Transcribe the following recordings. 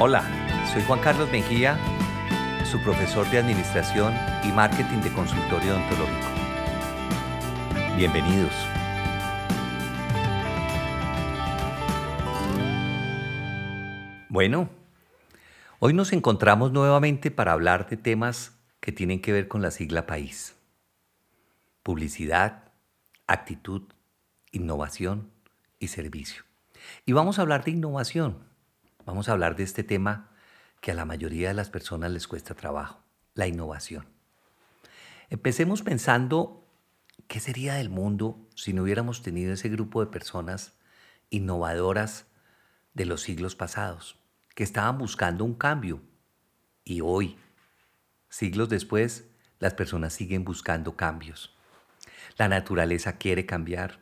Hola, soy Juan Carlos Mejía, su profesor de Administración y Marketing de Consultorio Odontológico. Bienvenidos. Bueno, hoy nos encontramos nuevamente para hablar de temas que tienen que ver con la sigla país. Publicidad, actitud, innovación y servicio. Y vamos a hablar de innovación Vamos a hablar de este tema que a la mayoría de las personas les cuesta trabajo, la innovación. Empecemos pensando qué sería del mundo si no hubiéramos tenido ese grupo de personas innovadoras de los siglos pasados, que estaban buscando un cambio. Y hoy, siglos después, las personas siguen buscando cambios. La naturaleza quiere cambiar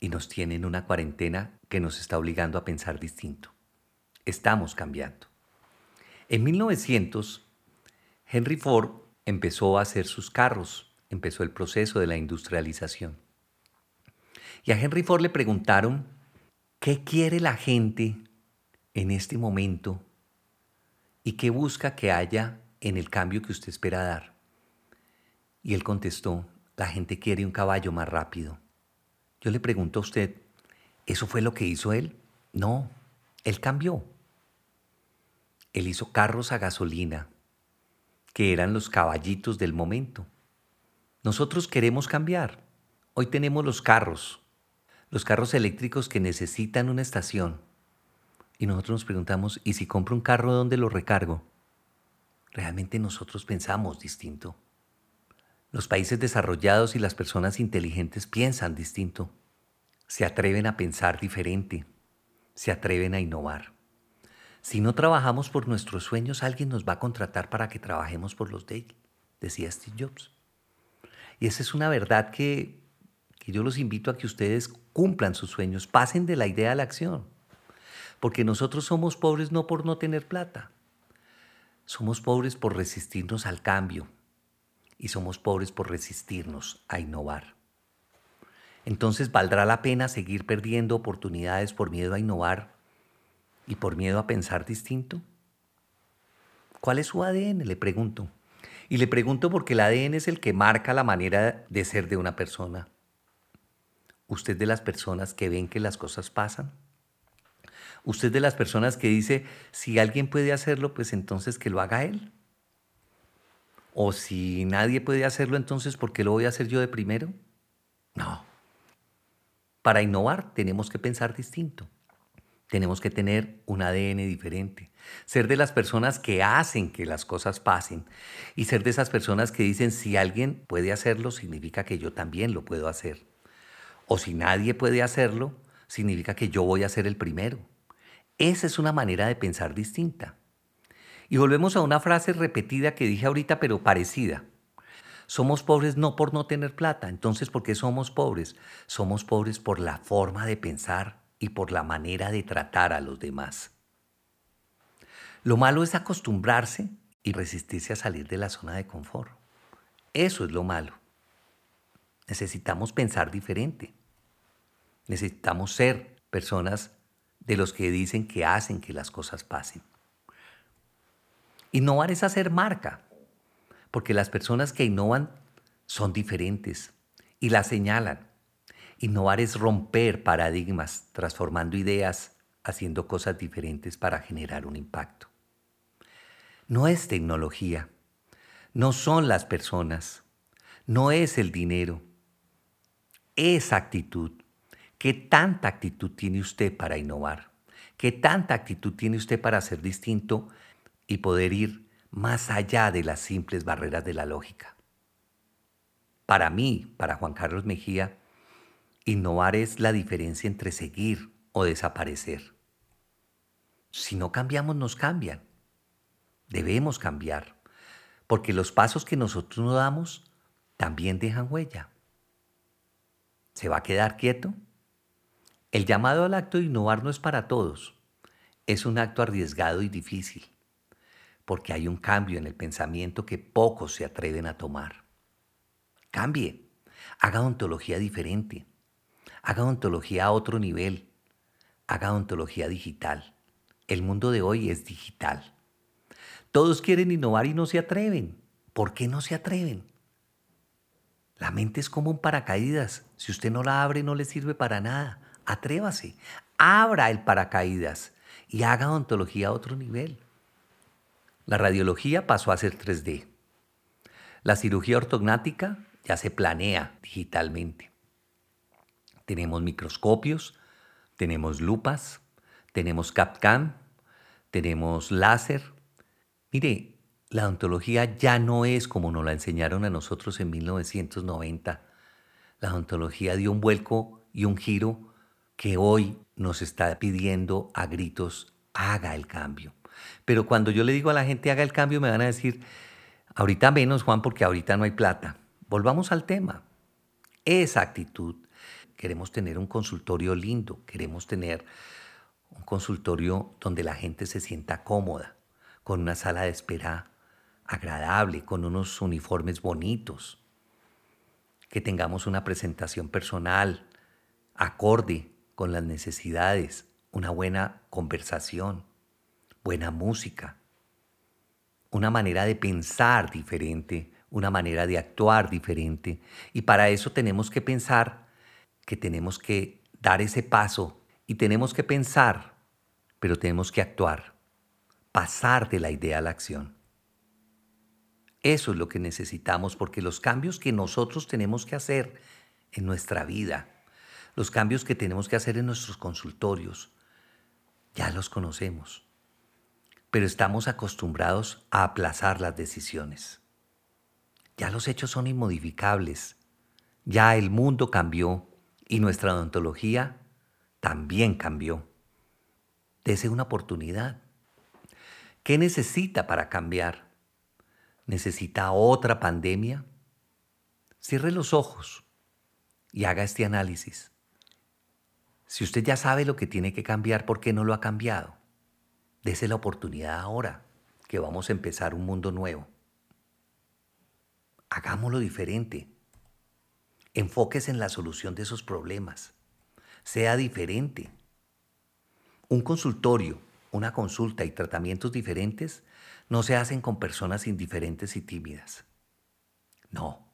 y nos tiene en una cuarentena que nos está obligando a pensar distinto estamos cambiando. En 1900, Henry Ford empezó a hacer sus carros, empezó el proceso de la industrialización. Y a Henry Ford le preguntaron, ¿qué quiere la gente en este momento y qué busca que haya en el cambio que usted espera dar? Y él contestó, la gente quiere un caballo más rápido. Yo le pregunto a usted, ¿eso fue lo que hizo él? No, él cambió. Él hizo carros a gasolina, que eran los caballitos del momento. Nosotros queremos cambiar. Hoy tenemos los carros, los carros eléctricos que necesitan una estación. Y nosotros nos preguntamos, ¿y si compro un carro, dónde lo recargo? Realmente nosotros pensamos distinto. Los países desarrollados y las personas inteligentes piensan distinto. Se atreven a pensar diferente. Se atreven a innovar. Si no trabajamos por nuestros sueños, alguien nos va a contratar para que trabajemos por los de él, decía Steve Jobs. Y esa es una verdad que, que yo los invito a que ustedes cumplan sus sueños, pasen de la idea a la acción. Porque nosotros somos pobres no por no tener plata, somos pobres por resistirnos al cambio y somos pobres por resistirnos a innovar. Entonces, ¿valdrá la pena seguir perdiendo oportunidades por miedo a innovar y por miedo a pensar distinto? ¿Cuál es su ADN? Le pregunto. Y le pregunto porque el ADN es el que marca la manera de ser de una persona. ¿Usted de las personas que ven que las cosas pasan? ¿Usted de las personas que dice, si alguien puede hacerlo, pues entonces que lo haga él? ¿O si nadie puede hacerlo, entonces ¿por qué lo voy a hacer yo de primero? No. Para innovar tenemos que pensar distinto. Tenemos que tener un ADN diferente, ser de las personas que hacen que las cosas pasen y ser de esas personas que dicen si alguien puede hacerlo, significa que yo también lo puedo hacer. O si nadie puede hacerlo, significa que yo voy a ser el primero. Esa es una manera de pensar distinta. Y volvemos a una frase repetida que dije ahorita, pero parecida. Somos pobres no por no tener plata. Entonces, ¿por qué somos pobres? Somos pobres por la forma de pensar y por la manera de tratar a los demás. Lo malo es acostumbrarse y resistirse a salir de la zona de confort. Eso es lo malo. Necesitamos pensar diferente. Necesitamos ser personas de los que dicen que hacen que las cosas pasen. Innovar es hacer marca, porque las personas que innovan son diferentes y la señalan Innovar es romper paradigmas, transformando ideas, haciendo cosas diferentes para generar un impacto. No es tecnología, no son las personas, no es el dinero, es actitud. ¿Qué tanta actitud tiene usted para innovar? ¿Qué tanta actitud tiene usted para ser distinto y poder ir más allá de las simples barreras de la lógica? Para mí, para Juan Carlos Mejía, Innovar es la diferencia entre seguir o desaparecer. Si no cambiamos, nos cambian. Debemos cambiar, porque los pasos que nosotros nos damos también dejan huella. ¿Se va a quedar quieto? El llamado al acto de innovar no es para todos. Es un acto arriesgado y difícil, porque hay un cambio en el pensamiento que pocos se atreven a tomar. Cambie, haga ontología diferente Haga ontología a otro nivel. Haga ontología digital. El mundo de hoy es digital. Todos quieren innovar y no se atreven. ¿Por qué no se atreven? La mente es como un paracaídas. Si usted no la abre, no le sirve para nada. Atrévase. Abra el paracaídas y haga odontología a otro nivel. La radiología pasó a ser 3D. La cirugía ortognática ya se planea digitalmente. Tenemos microscopios, tenemos lupas, tenemos CAPCAM, tenemos láser. Mire, la odontología ya no es como nos la enseñaron a nosotros en 1990. La odontología dio un vuelco y un giro que hoy nos está pidiendo a gritos, haga el cambio. Pero cuando yo le digo a la gente haga el cambio, me van a decir, ahorita menos, Juan, porque ahorita no hay plata. Volvamos al tema. Esa actitud. Queremos tener un consultorio lindo, queremos tener un consultorio donde la gente se sienta cómoda, con una sala de espera agradable, con unos uniformes bonitos, que tengamos una presentación personal acorde con las necesidades, una buena conversación buena música, una manera de pensar diferente, una manera de actuar diferente. Y para eso tenemos que pensar que tenemos que dar ese paso y tenemos que pensar, pero tenemos que actuar, pasar de la idea a la acción. Eso es lo que necesitamos porque los cambios que nosotros tenemos que hacer en nuestra vida, los cambios que tenemos que hacer en nuestros consultorios, ya los conocemos pero estamos acostumbrados a aplazar las decisiones. Ya los hechos son inmodificables, ya el mundo cambió y nuestra odontología también cambió. Dese una oportunidad. ¿Qué necesita para cambiar? ¿Necesita otra pandemia? Cierre los ojos y haga este análisis. Si usted ya sabe lo que tiene que cambiar, ¿por qué no lo ha cambiado? Dese la oportunidad ahora, que vamos a empezar un mundo nuevo. Hagámoslo diferente. Enfóquese en la solución de esos problemas. Sea diferente. Un consultorio, una consulta y tratamientos diferentes no se hacen con personas indiferentes y tímidas. No.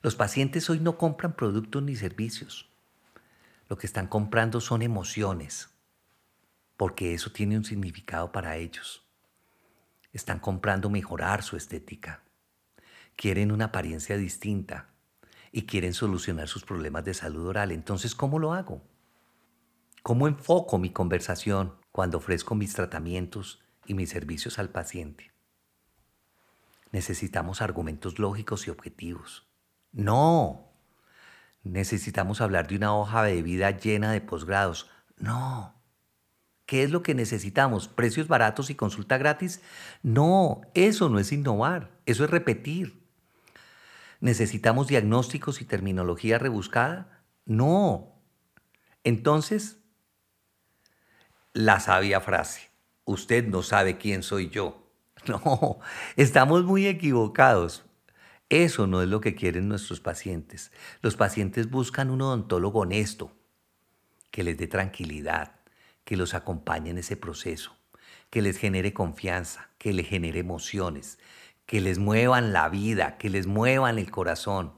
Los pacientes hoy no compran productos ni servicios. Lo que están comprando son emociones, porque eso tiene un significado para ellos. Están comprando mejorar su estética. Quieren una apariencia distinta y quieren solucionar sus problemas de salud oral. Entonces, ¿cómo lo hago? ¿Cómo enfoco mi conversación cuando ofrezco mis tratamientos y mis servicios al paciente? Necesitamos argumentos lógicos y objetivos. No. Necesitamos hablar de una hoja de vida llena de posgrados. No. ¿Qué es lo que necesitamos? ¿Precios baratos y consulta gratis? No, eso no es innovar, eso es repetir. ¿Necesitamos diagnósticos y terminología rebuscada? No. Entonces, la sabia frase, usted no sabe quién soy yo. No, estamos muy equivocados. Eso no es lo que quieren nuestros pacientes. Los pacientes buscan un odontólogo honesto, que les dé tranquilidad, que los acompañe en ese proceso, que les genere confianza, que les genere emociones, que les muevan la vida, que les muevan el corazón.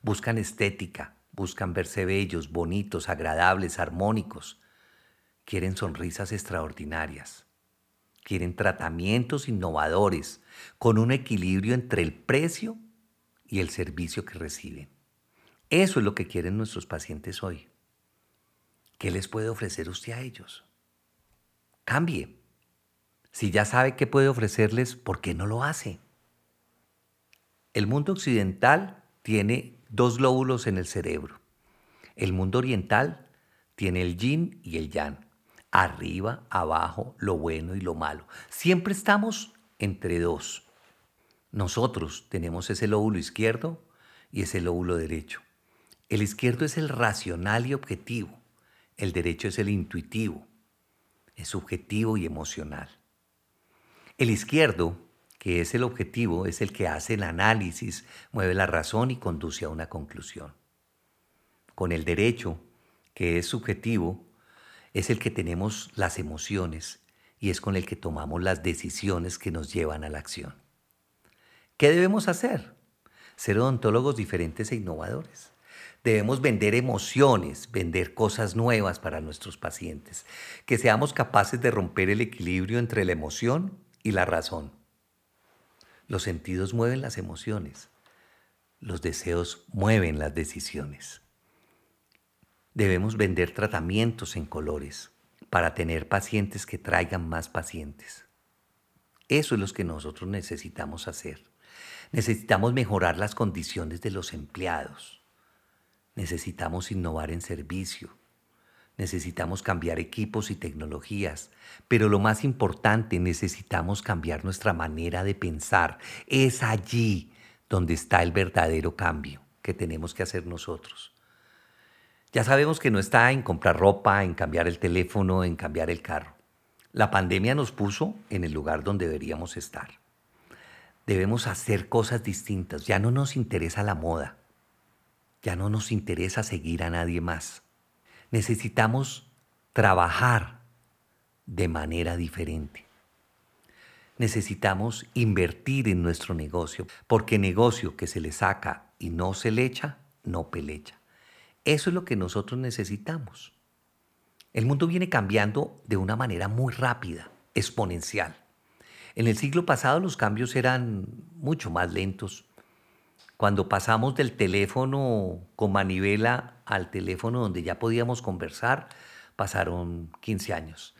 Buscan estética, buscan verse bellos, bonitos, agradables, armónicos. Quieren sonrisas extraordinarias. Quieren tratamientos innovadores con un equilibrio entre el precio y el servicio que reciben. Eso es lo que quieren nuestros pacientes hoy. ¿Qué les puede ofrecer usted a ellos? Cambie. Si ya sabe qué puede ofrecerles, ¿por qué no lo hace? El mundo occidental tiene dos lóbulos en el cerebro. El mundo oriental tiene el yin y el yang. Arriba, abajo, lo bueno y lo malo. Siempre estamos entre dos. Nosotros tenemos ese lóbulo izquierdo y ese lóbulo derecho. El izquierdo es el racional y objetivo. El derecho es el intuitivo es subjetivo y emocional. El izquierdo, que es el objetivo, es el que hace el análisis, mueve la razón y conduce a una conclusión. Con el derecho, que es subjetivo, es el que tenemos las emociones y es con el que tomamos las decisiones que nos llevan a la acción. ¿Qué debemos hacer? Ser odontólogos diferentes e innovadores. Debemos vender emociones, vender cosas nuevas para nuestros pacientes, que seamos capaces de romper el equilibrio entre la emoción y la razón. Los sentidos mueven las emociones, los deseos mueven las decisiones. Debemos vender tratamientos en colores para tener pacientes que traigan más pacientes. Eso es lo que nosotros necesitamos hacer. Necesitamos mejorar las condiciones de los empleados Necesitamos innovar en servicio. Necesitamos cambiar equipos y tecnologías. Pero lo más importante, necesitamos cambiar nuestra manera de pensar. Es allí donde está el verdadero cambio que tenemos que hacer nosotros. Ya sabemos que no está en comprar ropa, en cambiar el teléfono, en cambiar el carro. La pandemia nos puso en el lugar donde deberíamos estar. Debemos hacer cosas distintas. Ya no nos interesa la moda. Ya no nos interesa seguir a nadie más. Necesitamos trabajar de manera diferente. Necesitamos invertir en nuestro negocio, porque negocio que se le saca y no se le echa, no pelecha. Eso es lo que nosotros necesitamos. El mundo viene cambiando de una manera muy rápida, exponencial. En el siglo pasado los cambios eran mucho más lentos, cuando pasamos del teléfono con manivela al teléfono donde ya podíamos conversar, pasaron 15 años.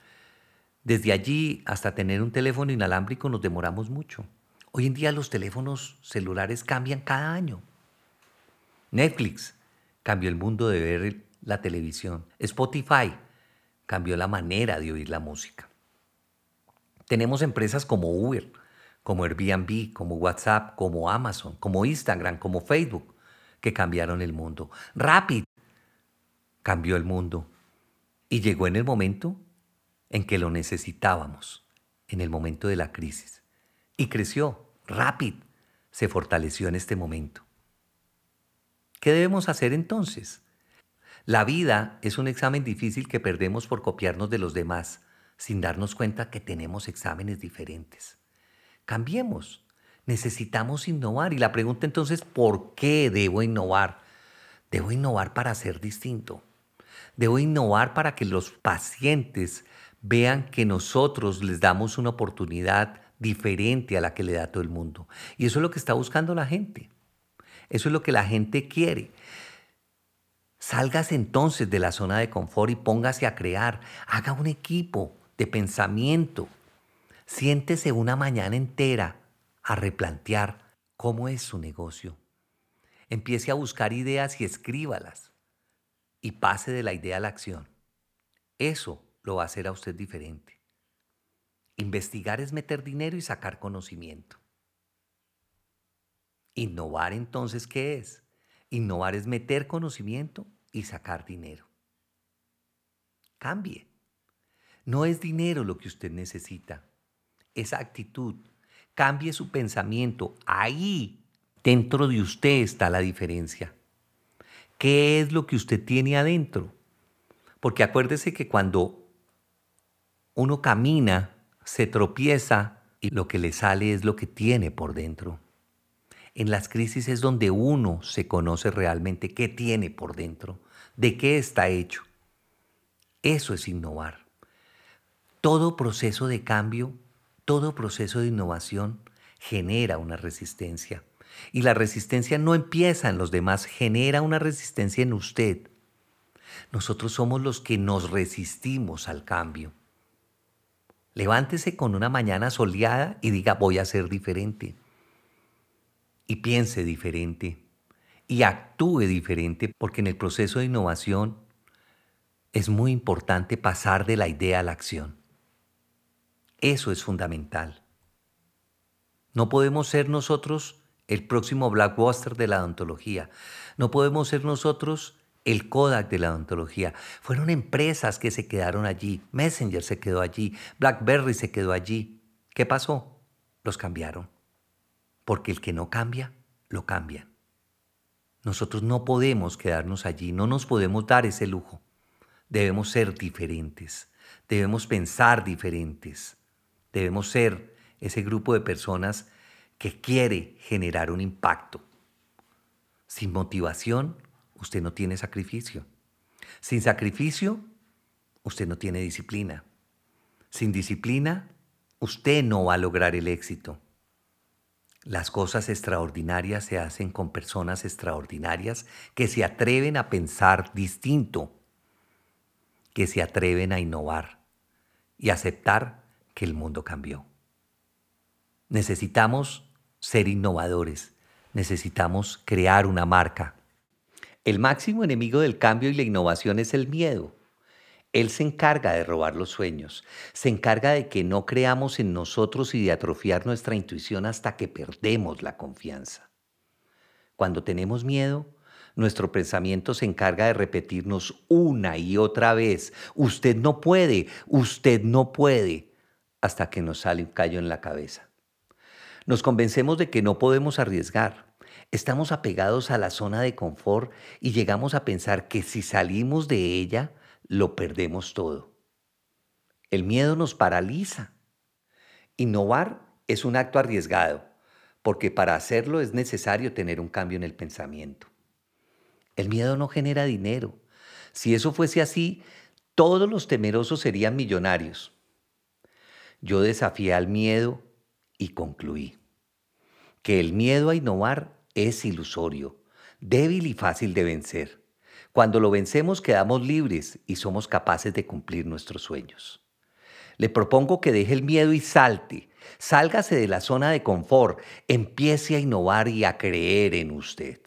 Desde allí hasta tener un teléfono inalámbrico nos demoramos mucho. Hoy en día los teléfonos celulares cambian cada año. Netflix cambió el mundo de ver la televisión. Spotify cambió la manera de oír la música. Tenemos empresas como Uber, como Airbnb, como WhatsApp, como Amazon, como Instagram, como Facebook, que cambiaron el mundo. Rapid cambió el mundo y llegó en el momento en que lo necesitábamos, en el momento de la crisis. Y creció, Rapid se fortaleció en este momento. ¿Qué debemos hacer entonces? La vida es un examen difícil que perdemos por copiarnos de los demás, sin darnos cuenta que tenemos exámenes diferentes. Cambiemos. Necesitamos innovar. Y la pregunta entonces, ¿por qué debo innovar? Debo innovar para ser distinto. Debo innovar para que los pacientes vean que nosotros les damos una oportunidad diferente a la que le da todo el mundo. Y eso es lo que está buscando la gente. Eso es lo que la gente quiere. Salgas entonces de la zona de confort y póngase a crear. Haga un equipo de pensamiento Siéntese una mañana entera a replantear cómo es su negocio. Empiece a buscar ideas y escríbalas. Y pase de la idea a la acción. Eso lo va a hacer a usted diferente. Investigar es meter dinero y sacar conocimiento. Innovar entonces, ¿qué es? Innovar es meter conocimiento y sacar dinero. Cambie. No es dinero lo que usted necesita esa actitud, cambie su pensamiento. Ahí, dentro de usted está la diferencia. ¿Qué es lo que usted tiene adentro? Porque acuérdese que cuando uno camina, se tropieza y lo que le sale es lo que tiene por dentro. En las crisis es donde uno se conoce realmente qué tiene por dentro, de qué está hecho. Eso es innovar. Todo proceso de cambio todo proceso de innovación genera una resistencia. Y la resistencia no empieza en los demás, genera una resistencia en usted. Nosotros somos los que nos resistimos al cambio. Levántese con una mañana soleada y diga voy a ser diferente. Y piense diferente. Y actúe diferente porque en el proceso de innovación es muy importante pasar de la idea a la acción. Eso es fundamental. No podemos ser nosotros el próximo Blackbuster de la odontología. No podemos ser nosotros el Kodak de la odontología. Fueron empresas que se quedaron allí. Messenger se quedó allí. BlackBerry se quedó allí. ¿Qué pasó? Los cambiaron. Porque el que no cambia, lo cambian. Nosotros no podemos quedarnos allí, no nos podemos dar ese lujo. Debemos ser diferentes. debemos pensar diferentes, debemos ser ese grupo de personas que quiere generar un impacto. Sin motivación, usted no tiene sacrificio. Sin sacrificio, usted no tiene disciplina. Sin disciplina, usted no va a lograr el éxito. Las cosas extraordinarias se hacen con personas extraordinarias que se atreven a pensar distinto, que se atreven a innovar y aceptar que el mundo cambió. Necesitamos ser innovadores, necesitamos crear una marca. El máximo enemigo del cambio y la innovación es el miedo. Él se encarga de robar los sueños, se encarga de que no creamos en nosotros y de atrofiar nuestra intuición hasta que perdemos la confianza. Cuando tenemos miedo, nuestro pensamiento se encarga de repetirnos una y otra vez, usted no puede, usted no puede, hasta que nos sale un callo en la cabeza. Nos convencemos de que no podemos arriesgar. Estamos apegados a la zona de confort y llegamos a pensar que si salimos de ella, lo perdemos todo. El miedo nos paraliza. Innovar es un acto arriesgado, porque para hacerlo es necesario tener un cambio en el pensamiento. El miedo no genera dinero. Si eso fuese así, todos los temerosos serían millonarios. Yo desafié al miedo y concluí que el miedo a innovar es ilusorio, débil y fácil de vencer. Cuando lo vencemos quedamos libres y somos capaces de cumplir nuestros sueños. Le propongo que deje el miedo y salte. Sálgase de la zona de confort, empiece a innovar y a creer en usted.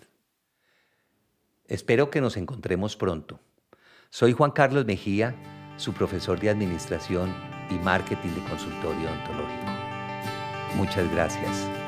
Espero que nos encontremos pronto. Soy Juan Carlos Mejía, su profesor de Administración y Marketing de Consultorio Ontológico. Muchas gracias.